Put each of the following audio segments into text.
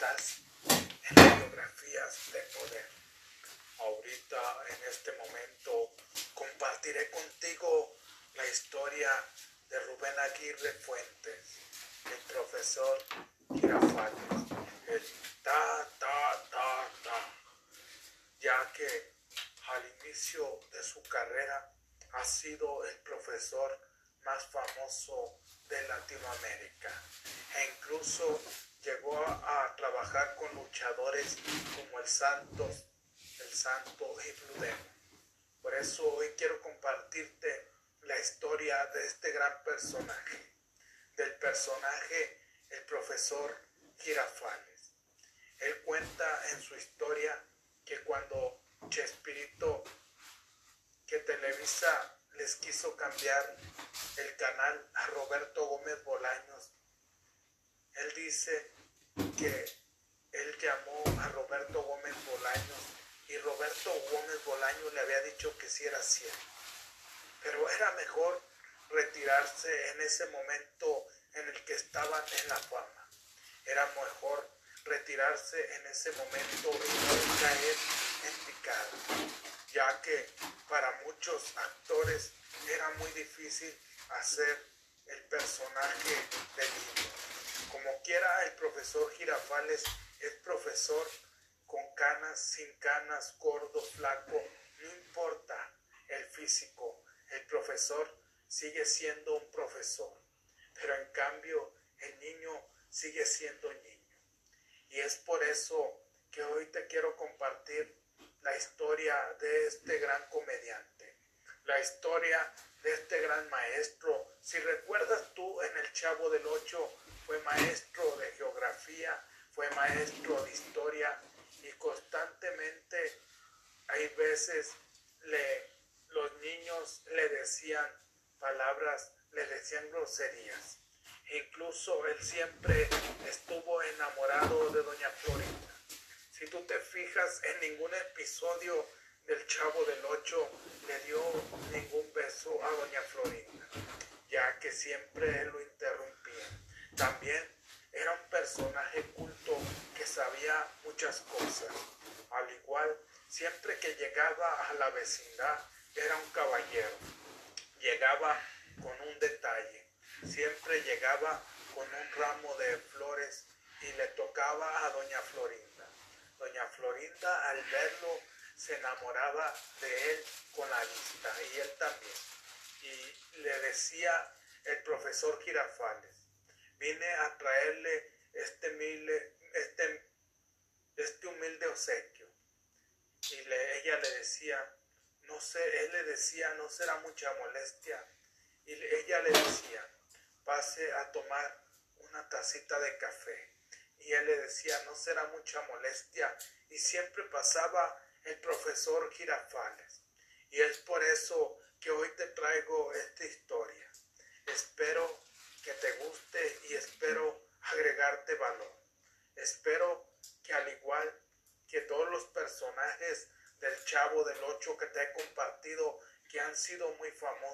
las biografías de poder. Ahorita, en este momento, compartiré contigo la historia de Rubén Aguirre Fuentes, el profesor Girafales, el ta, ta, ta, ta, ya que al inicio de su carrera ha sido el profesor más famoso de Latinoamérica e incluso llegó a, trabajar con luchadores como el Santos, el Santo Blue Por eso hoy quiero compartirte la historia de este gran personaje, del personaje el profesor Girafales. Él cuenta en su historia que cuando Chespirito, que Televisa les quiso cambiar el canal a Roberto Gómez Bolaños. Él dice que él llamó a Roberto Gómez Bolaños y Roberto Gómez Bolaños le había dicho que sí era cierto. Pero era mejor retirarse en ese momento en el que estaban en la fama. Era mejor retirarse en ese momento y no caer en picado, ya que para muchos actores era muy difícil hacer el personaje de niño. Como quiera, el profesor Girafales es profesor con canas, sin canas, gordo, flaco, no importa el físico, el profesor sigue siendo un profesor, pero en cambio el niño sigue siendo niño. Y es por eso que hoy te quiero compartir la historia de este gran comediante, la historia de este gran maestro. Si recuerdas tú en el Chavo del Ocho, fue maestro de geografía, fue maestro de historia y constantemente hay veces le, los niños le decían palabras, le decían groserías. Incluso él siempre estuvo enamorado de doña Florinda. Si tú te fijas en ningún episodio del Chavo del Ocho le dio ningún beso a doña Florinda, ya que siempre lo interrumpía. También era un personaje culto que sabía muchas cosas. Al igual, siempre que llegaba a la vecindad era un caballero. Llegaba con un detalle. Siempre llegaba con un ramo de flores y le tocaba a doña Florinda. Doña Florinda al verlo se enamoraba de él con la vista y él también. Y le decía el profesor Girafales, vine a traerle este humilde, este, este humilde obsequio. Y ella le decía, no sé, él le decía, no será mucha molestia. Y ella le decía, pase a tomar una tacita de café. Y él le decía, no será mucha molestia. Y siempre pasaba el profesor Girafales. Y es por eso que hoy te traigo esta historia. Espero que te guste y espero agregarte valor. Espero que al igual que todos los personajes del Chavo del Ocho que te he compartido, que han sido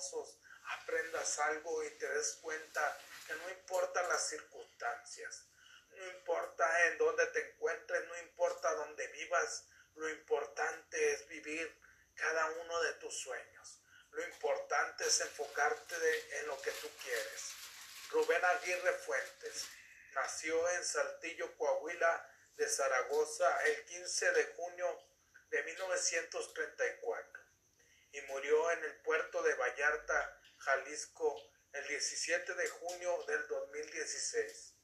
famosos, aprendas algo y te des cuenta que no importa las circunstancias, no importa en dónde te encuentres, no importa dónde vivas, lo importante es vivir cada uno de tus sueños. Lo importante es enfocarte en lo que tú quieres. Rubén Aguirre Fuentes nació en Saltillo, Coahuila, de Zaragoza, el 15 de junio de 1934 y murió en el puerto de Vallarta, Jalisco, el 17 de junio del 2016.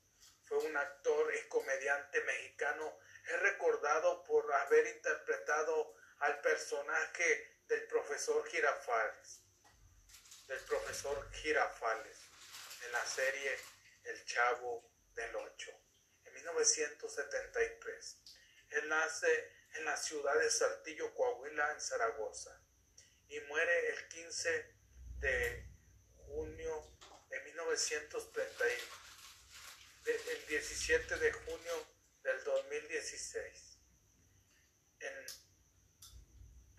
Fue un actor y comediante mexicano es recordado por haber interpretado al personaje del profesor Girafales, del profesor Girafales, en la serie El Chavo del Ocho, en 1973. Él nace en la ciudad de Saltillo, Coahuila, en Zaragoza, y muere el 15 de junio de 1930, el 17 de junio del 2016 en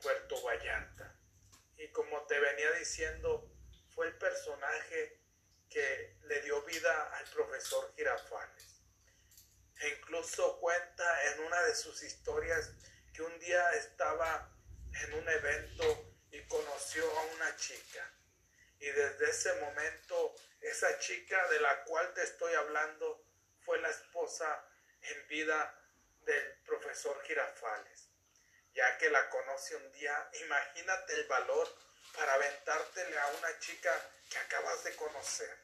Puerto Vallarta. Y como te venía diciendo, fue el personaje que le dio vida al profesor Girafales. E incluso cuenta en una de sus historias que un día estaba en un evento y conoció a una chica. Y desde ese momento, esa chica de la cual te estoy hablando fue la esposa en vida del profesor Girafales. Ya que la conoce un día, imagínate el valor para aventártele a una chica que acabas de conocer.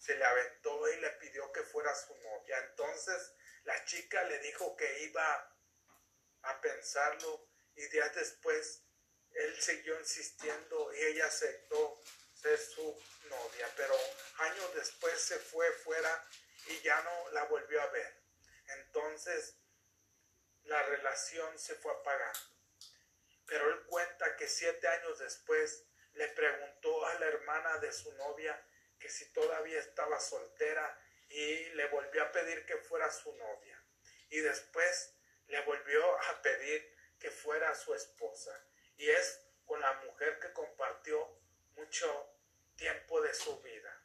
Se le aventó y le pidió que fuera su novia. Entonces la chica le dijo que iba a pensarlo y días después él siguió insistiendo y ella aceptó ser su novia. Pero años después se fue fuera y ya no la volvió a ver. Entonces la relación se fue apagando. Pero él cuenta que siete años después le preguntó a la hermana de su novia que si todavía estaba soltera y le volvió a pedir que fuera su novia. Y después le volvió a pedir que fuera su esposa. Y es con la mujer que compartió mucho tiempo de su vida.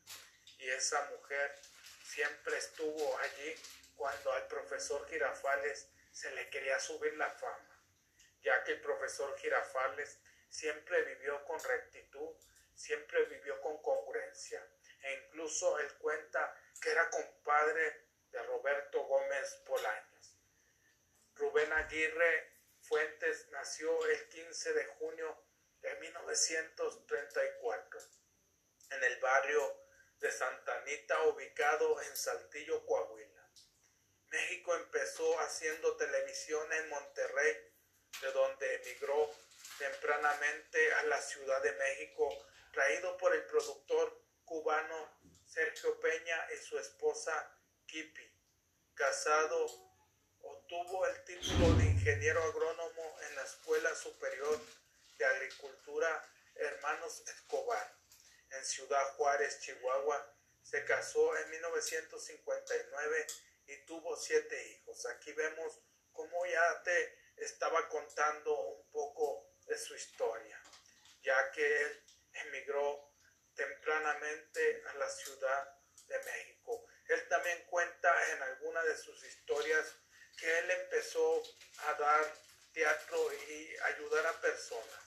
Y esa mujer siempre estuvo allí cuando al profesor Girafales se le quería subir la fama, ya que el profesor Girafales siempre vivió con rectitud, siempre vivió con congruencia, e incluso él cuenta que era compadre de Roberto Gómez Bolaños. Rubén Aguirre Fuentes nació el 15 de junio de 1934 en el barrio de Santa Anita ubicado en Saltillo, Coahuila. México empezó haciendo televisión en Monterrey, de donde emigró tempranamente a la Ciudad de México, traído por el productor cubano Sergio Peña y su esposa Kipi. Casado, obtuvo el título de ingeniero agrónomo en la Escuela Superior de Agricultura Hermanos Escobar en Ciudad Juárez, Chihuahua. Se casó en 1959 y tuvo siete hijos. Aquí vemos cómo ya te estaba contando un poco de su historia, ya que él emigró tempranamente a la Ciudad de México. Él también cuenta en alguna de sus historias que él empezó a dar teatro y ayudar a personas,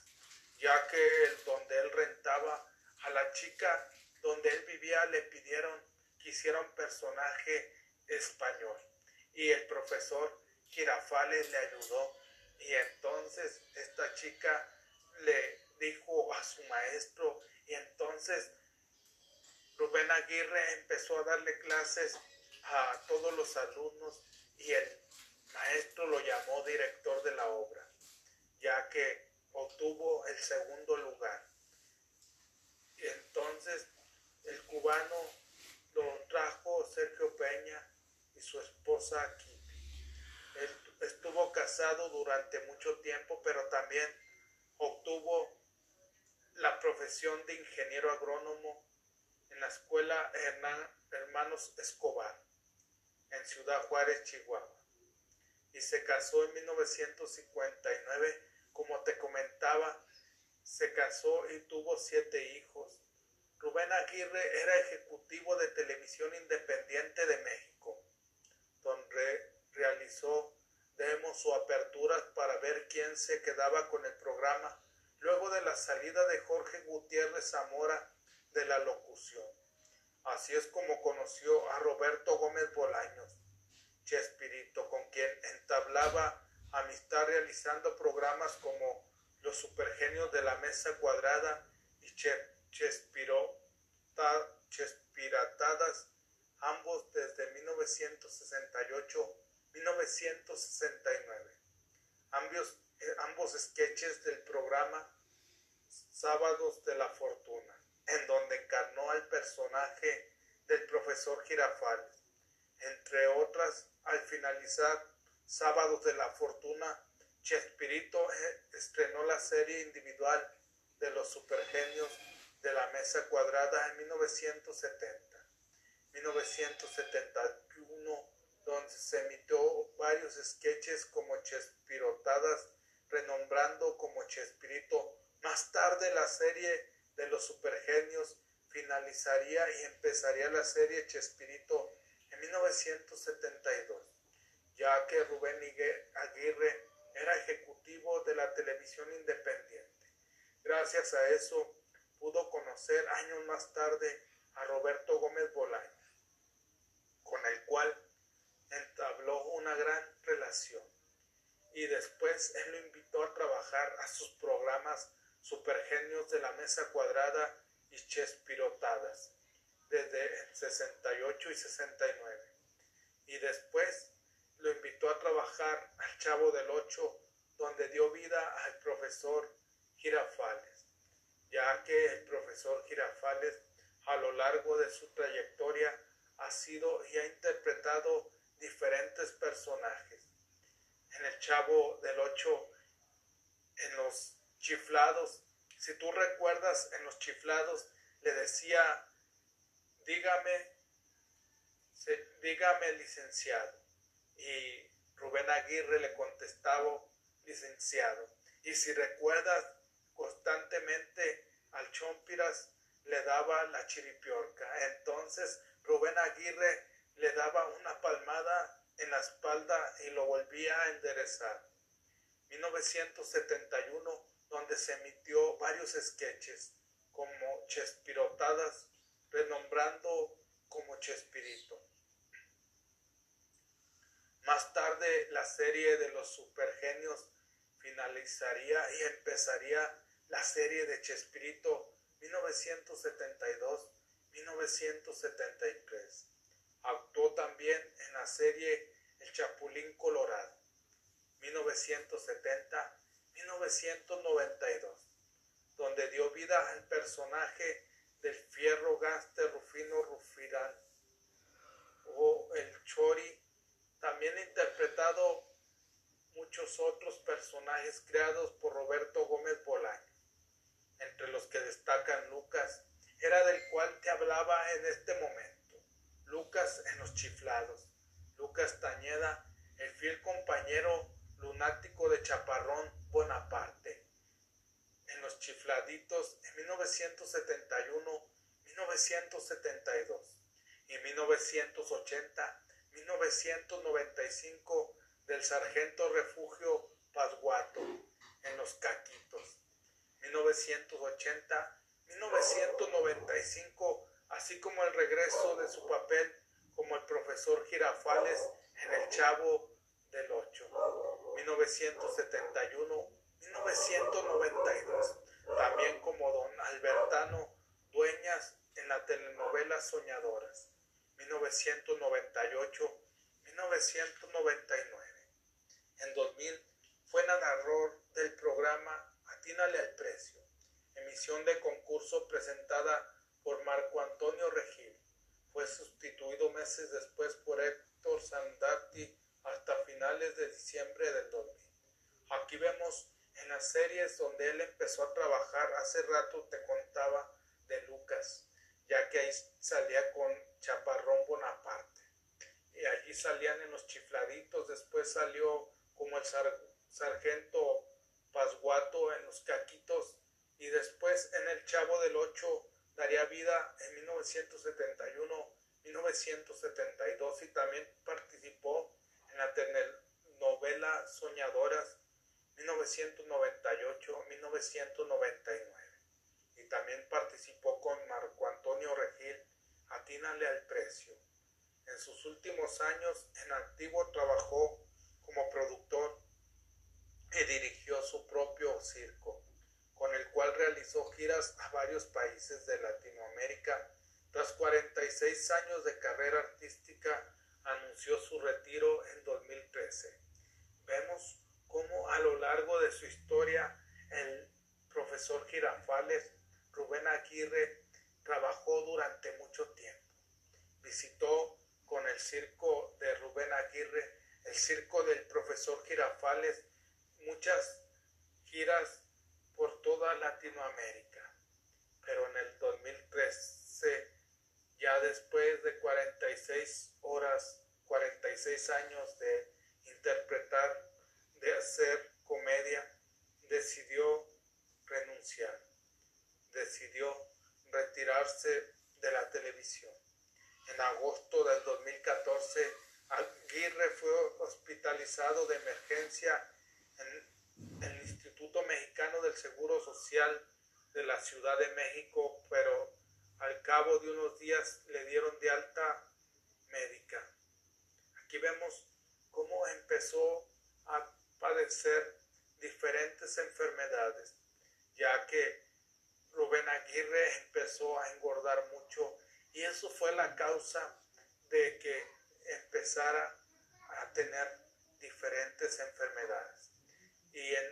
ya que donde él rentaba a la chica donde él vivía le pidieron que hiciera un personaje español y el profesor Girafales le ayudó y entonces esta chica le dijo a su maestro y entonces Rubén Aguirre empezó a darle clases a todos los alumnos y el maestro lo llamó director de la obra, ya que obtuvo el segundo lugar. Entonces el cubano lo trajo Sergio Peña y su esposa aquí. Él estuvo casado durante mucho tiempo, pero también obtuvo la profesión de ingeniero agrónomo en la escuela Hermanos Escobar, en Ciudad Juárez, Chihuahua. Y se casó en 1959, como te comentaba, se casó y tuvo siete hijos. Rubén Aguirre era ejecutivo de Televisión Independiente de México, donde realizó demos o aperturas para ver quién se quedaba con el programa luego de la salida de Jorge Gutiérrez Zamora de la locución. Así es como conoció a Roberto Gómez Bolaños, Chespirito, con quien entablaba amistad realizando programas como Los Supergenios de la Mesa Cuadrada y Chespiratadas, ambos desde 1968-1969. Ambos, eh, ambos sketches del programa Sábados de la Fortuna, en donde encarnó al personaje del profesor Girafales. Entre otras, al finalizar Sábados de la Fortuna, Chespirito eh, estrenó la serie individual de los supergenios de la mesa cuadrada en 1970. 1971, donde se emitió varios sketches como Chespirotadas, renombrando como Chespirito más tarde la serie de los supergenios finalizaría y empezaría la serie Chespirito en 1972. ya que Rubén Aguirre era ejecutivo de la televisión independiente. Gracias a eso pudo conocer años más tarde a Roberto Gómez Bolaños, con el cual entabló una gran relación. Y después él lo invitó a trabajar a sus programas Supergenios de la Mesa Cuadrada y Chespirotadas, desde 68 y 69. Y después lo invitó a trabajar al Chavo del Ocho, donde dio vida al profesor Girafales, ya que el profesor Girafales a lo largo de su trayectoria ha sido y ha interpretado diferentes personajes. En el Chavo del Ocho, en los chiflados, si tú recuerdas, en los chiflados le decía, dígame, dígame licenciado. Y Rubén Aguirre le contestaba, licenciado. Y si recuerdas, constantemente al Chompiras le daba la chiripiorca. Entonces Rubén Aguirre le daba una palmada en la espalda y lo volvía a enderezar. 1971, donde se emitió varios sketches como Chespirotadas, renombrando como Chespirito. Más tarde la serie de los supergenios finalizaría y empezaría la serie de Chespirito 1972-1973. Actuó también en la serie El Chapulín Colorado 1970-1992, donde dio vida al personaje del fierro gaste Rufino Rufirán o el interpretado muchos otros personajes creados por Roberto Gómez Bolaño, entre los que destacan Lucas, era del cual te hablaba en este momento. Lucas en los chiflados, Lucas Tañeda, el fiel compañero lunático de Chaparrón Bonaparte. En los chifladitos en 1971, 1972 y 1980, 1995 del Sargento Refugio Pasguato en Los Caquitos, 1980, 1995, así como el regreso de su papel como el profesor Girafales en El Chavo del Ocho, 1971, 1992, también como don Albertano Dueñas en la telenovela Soñadoras, 1998, 1999. En 2000 fue narrador del programa Atínale al Precio, emisión de concurso presentada por Marco Antonio Regil. Fue sustituido meses después por Héctor Sandati hasta finales de diciembre del 2000. Aquí vemos en las series donde él empezó a trabajar, hace rato te contaba de Lucas, ya que ahí salía con Chaparrón Bonaparte. Y allí salían en los chifladitos, después salió como el sargento Pasguato en los caquitos y después en el Chavo del Ocho daría vida en 1971, 1972 y también participó en la telenovela Soñadoras 1998, 1999 también participó con Marco Antonio Regil, Atínale al precio. En sus últimos años en activo trabajó como productor y dirigió su propio circo, con el cual realizó giras a varios países de Latinoamérica. Tras 46 años de carrera artística, anunció su retiro en 2013. Vemos cómo a lo largo de su historia el profesor Girafales Rubén Aguirre trabajó durante mucho tiempo. Visitó con el circo de Rubén Aguirre el circo del profesor Girafales, muchas giras por toda Latinoamérica. Pero en el 2013, ya después de 46 horas, 46 años de interpretar, de hacer comedia, decidió renunciar, decidió retirarse de la televisión. En agosto del 2014 Aguirre fue hospitalizado de emergencia en el Instituto Mexicano del Seguro Social de la Ciudad de México, pero al cabo de unos días le dieron de alta médica. Aquí vemos cómo empezó a padecer diferentes enfermedades, ya que Rubén Aguirre empezó a engordar mucho y eso fue la causa de que empezara a tener diferentes enfermedades. Y en,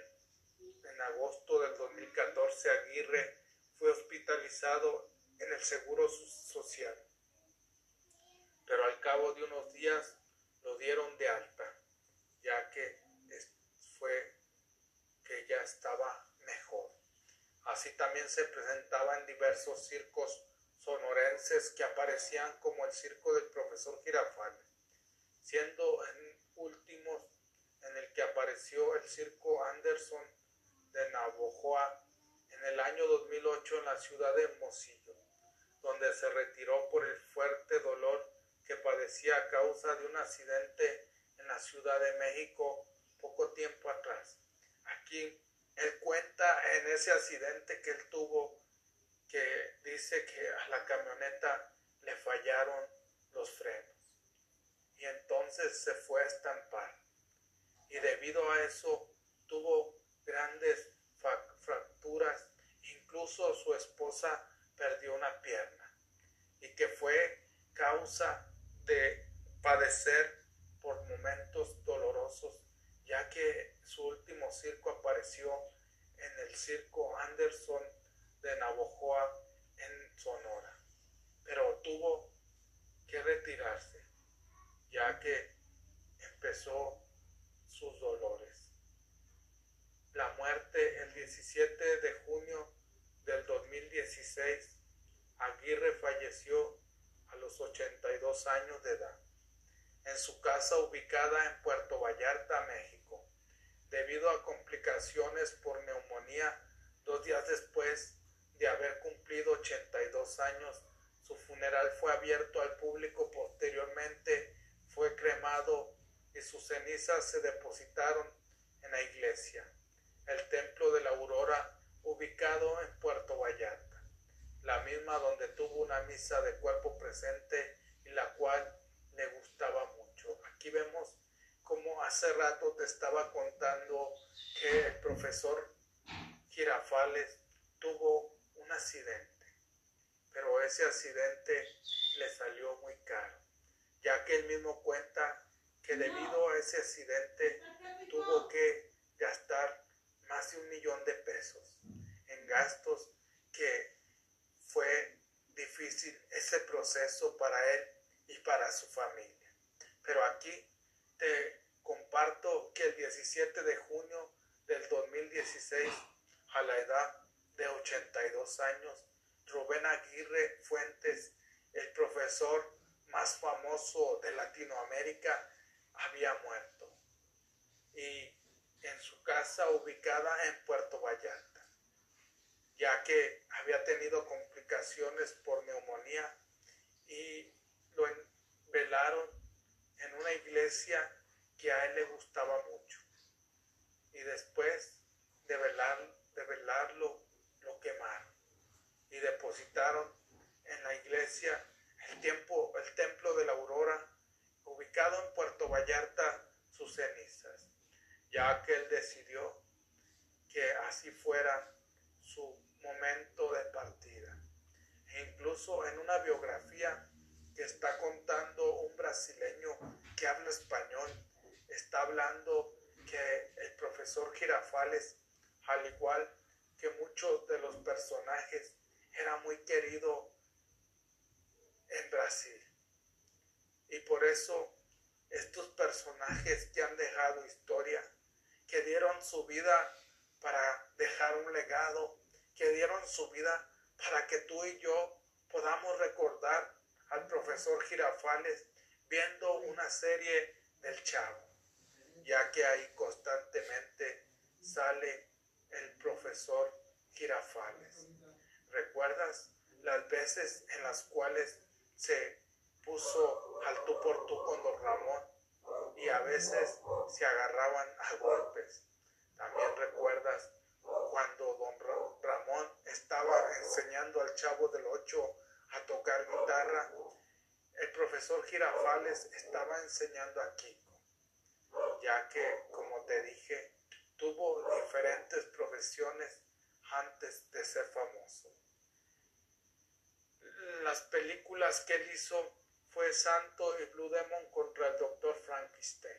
en agosto del 2014 Aguirre fue hospitalizado en el Seguro Social. Pero al cabo de unos días lo dieron de alta, ya que fue que ya estaba. Así también se presentaba en diversos circos sonorenses que aparecían como el circo del profesor Girafales, siendo en últimos en el que apareció el circo Anderson de Navojoa en el año 2008 en la ciudad de Hermosillo, donde se retiró por el fuerte dolor que padecía a causa de un accidente en la Ciudad de México poco tiempo atrás. Aquí él cuenta en ese accidente que él tuvo que dice que a la camioneta le fallaron los frenos. Y entonces se fue a estampar. Y debido a eso tuvo grandes fracturas. Incluso su esposa perdió una pierna. Y que fue causa de padecer por momentos dolorosos ya que su último circo apareció en el circo Anderson de Navojoa en Sonora, pero tuvo que retirarse ya que empezó sus dolores. La muerte el 17 de junio del 2016, Aguirre falleció a los 82 años de edad en su casa ubicada en Puerto Vallarta, México. Debido a complicaciones por neumonía, dos días después de haber cumplido 82 años, su funeral fue abierto al público. Posteriormente fue cremado y sus cenizas se depositaron en la iglesia, el Templo de la Aurora, ubicado en Puerto Vallarta, la misma donde tuvo una misa de cuerpo presente y la cual le gustaba mucho. Aquí vemos como hace rato te estaba contando que el profesor Girafales tuvo un accidente, pero ese accidente le salió muy caro, ya que él mismo cuenta que debido a ese accidente tuvo que gastar más de un millón de pesos en gastos que fue difícil ese proceso para él y para su familia. Pero aquí te comparto que el 17 de junio del 2016, a la edad de 82 años, Rubén Aguirre Fuentes, el profesor más famoso de Latinoamérica, había muerto. Y en su casa ubicada en Puerto Vallarta, ya que había tenido complicaciones por neumonía y lo velaron en una iglesia que a él le gustaba mucho. Y después de, velar, de velarlo, lo quemaron. Y depositaron en la iglesia el, tiempo, el templo de la aurora, ubicado en Puerto Vallarta, sus cenizas, ya que él decidió que así fuera su momento de partida. E incluso en una biografía que está contando un brasileño que habla español. Hablando que el profesor Girafales, al igual que muchos de los personajes, era muy querido en Brasil. Y por eso estos personajes que han dejado historia, que dieron su vida para dejar un legado, que dieron su vida para que tú y yo podamos recordar al profesor Girafales viendo una serie del Chavo, ya que ahí constantemente sale el profesor Girafales. ¿Recuerdas las veces en las cuales se puso al tú por tú con don Ramón veces se agarraban a golpes. También recuerdas cuando don Ramón estaba enseñando al chavo del 8 a tocar guitarra, el profesor Girafales estaba enseñando a Kiko, ya que, como te dije, tuvo diferentes profesiones antes de ser famoso. Las películas que él hizo fue Santo y Blue Demon contra el Dr. Frankenstein,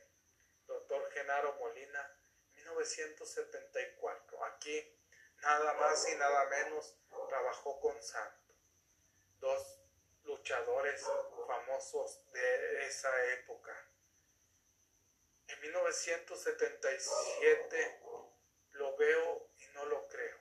Dr. Genaro Molina, 1974. Aquí nada más y nada menos trabajó con Santo, dos luchadores famosos de esa época. En 1977 lo veo y no lo creo.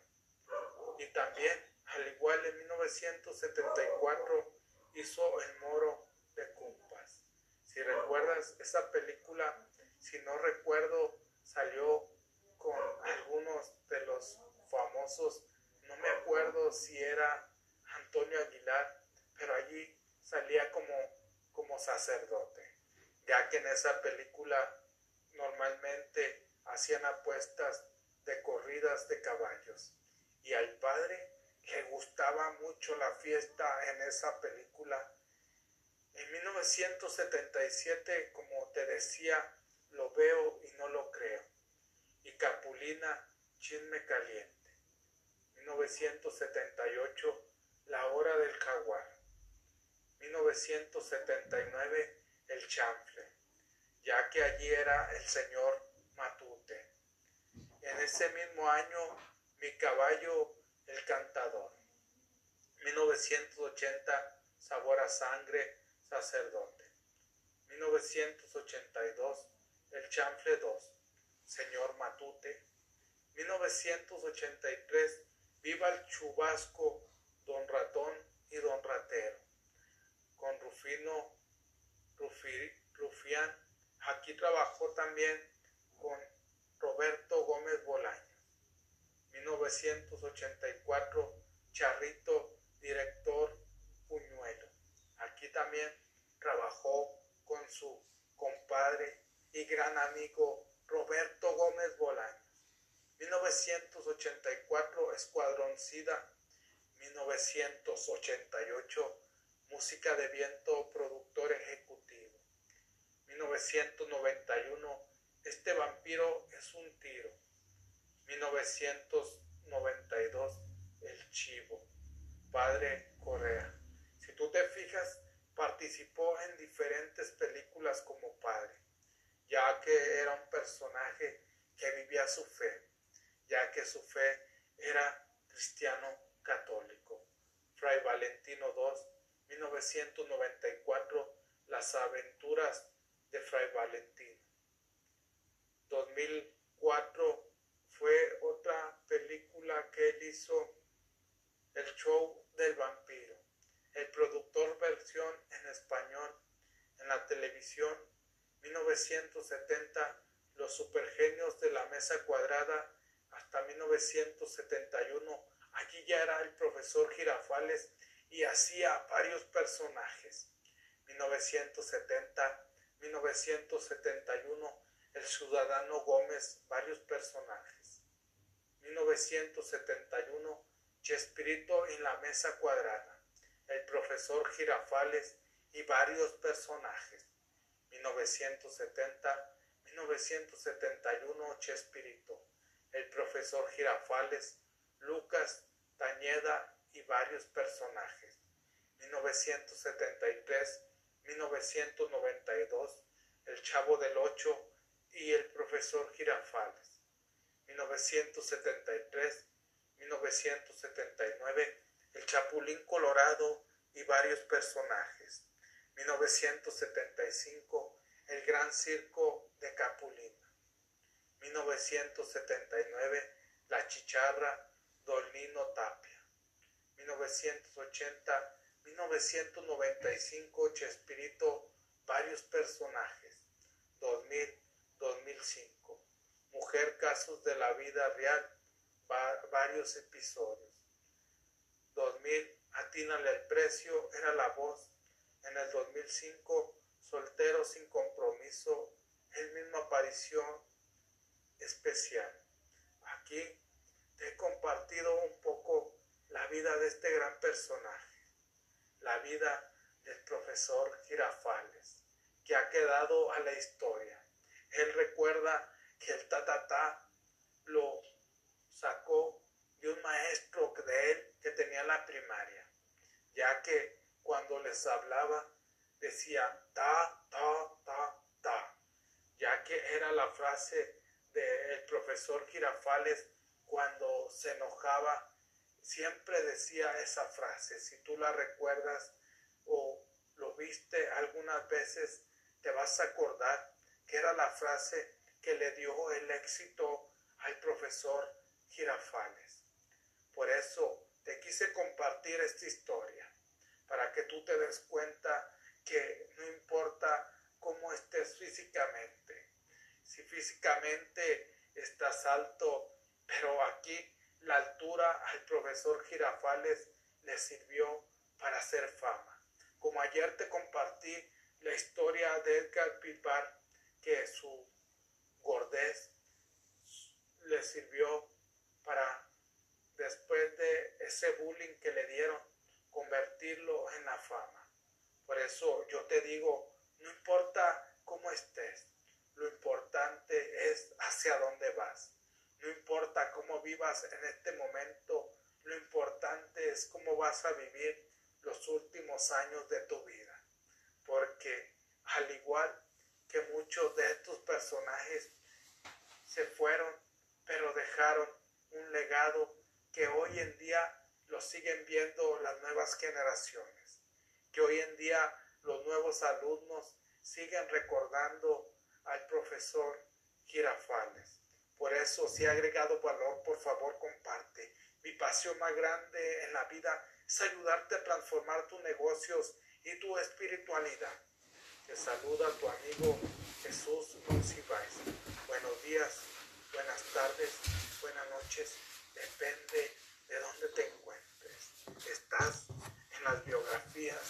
Y también, al igual en 1974, hizo El Moro de Cumpas. Si recuerdas esa película, si no recuerdo, salió con algunos de los famosos, no me acuerdo si era Antonio Aguilar, pero allí salía como, como sacerdote, ya que en esa película normalmente hacían apuestas de corridas de caballos y al padre le gustaba mucho la fiesta en esa película. En 1977, como te decía, lo veo y no lo creo. Y Capulina, chisme caliente. 1978, La hora del jaguar. 1979, El chanfle, ya que allí era el señor Matute. En ese mismo año, Mi caballo, el cantador. 1980, Sabor a sangre, sacerdote. 1982, El chanfle 2, Señor Matute. 1983, Viva el chubasco, Don Ratón y Don Ratero. Con Rufino Rufián. Aquí trabajó también con Roberto Gómez Bolaño. 1984, Charrito, director Puñuelo. Aquí también trabajó con su compadre y gran amigo Roberto Gómez Bolaño. 1984 Escuadrón SIDA, 1988 Música de Viento, productor ejecutivo. 1991 Este vampiro es un tiro. 1992 El Chivo, Padre Corea. Si tú te fijas, participó en diferentes películas como padre, ya que era un personaje que vivía su fe ya que su fe era cristiano católico. Fray Valentino II, 1994, Las aventuras de Fray Valentino. 2004 fue otra película que él hizo, El show del vampiro. El productor versión en español en la televisión 1970 Los supergenios de la mesa cuadrada hasta 1971. Allí ya era el profesor Girafales y hacía varios personajes. 1970, 1971, el ciudadano Gómez, varios personajes. 1971, Chespirito en la mesa cuadrada, el profesor Girafales y varios personajes. 1970, 1971, Chespirito el profesor Girafales, Lucas Tañeda y varios personajes. 1973, 1992, El Chavo del Ocho y el profesor Girafales. 1973, 1979, El Chapulín Colorado y varios personajes. 1975, El Gran Circo de Capulín. 1979, La Chicharra, Dolnino Tapia. 1980, 1995, Chespirito, varios personajes. 2000, 2005. Mujer, casos de la vida real, varios episodios. 2000, Atínale el precio, era la voz. En el 2005, Soltero sin compromiso, es misma aparición especial. Aquí te he compartido un poco la vida de este gran personaje, la vida del profesor Girafales, que ha quedado a la historia. Él recuerda que el tatatá lo sacó de un maestro de él que tenía la primaria, ya que cuando les hablaba decía ta, ta, ta, ta, ya que era la frase del profesor Girafales cuando se enojaba, siempre decía esa frase, si tú la recuerdas o lo viste algunas veces, te vas a acordar que era la frase que le dio el éxito al profesor Girafales. Por eso te quise compartir esta historia, para que tú te des cuenta que no importa cómo estés físicamente, si físicamente estás alto, pero aquí la altura al profesor Girafales le sirvió para hacer fama. Como ayer te compartí la historia de Edgar Pipar, que su gordez le sirvió para, después de ese bullying que le dieron, convertirlo en la fama. Por eso yo te digo, no importa cómo estés, lo importante es hacia dónde vas. No importa cómo vivas en este momento, lo importante es cómo vas a vivir los últimos años de tu vida. Porque al igual que muchos de estos personajes se fueron, pero dejaron un legado que hoy en día lo siguen viendo las nuevas generaciones, que hoy en día los nuevos alumnos siguen recordando al profesor Girafales. Por eso, si ha agregado valor, por favor comparte. Mi pasión más grande en la vida es ayudarte a transformar tus negocios y tu espiritualidad. Te saluda tu amigo Jesús Monsiváis. Buenos días, buenas tardes, buenas noches. Depende de dónde te encuentres. Estás en las biografías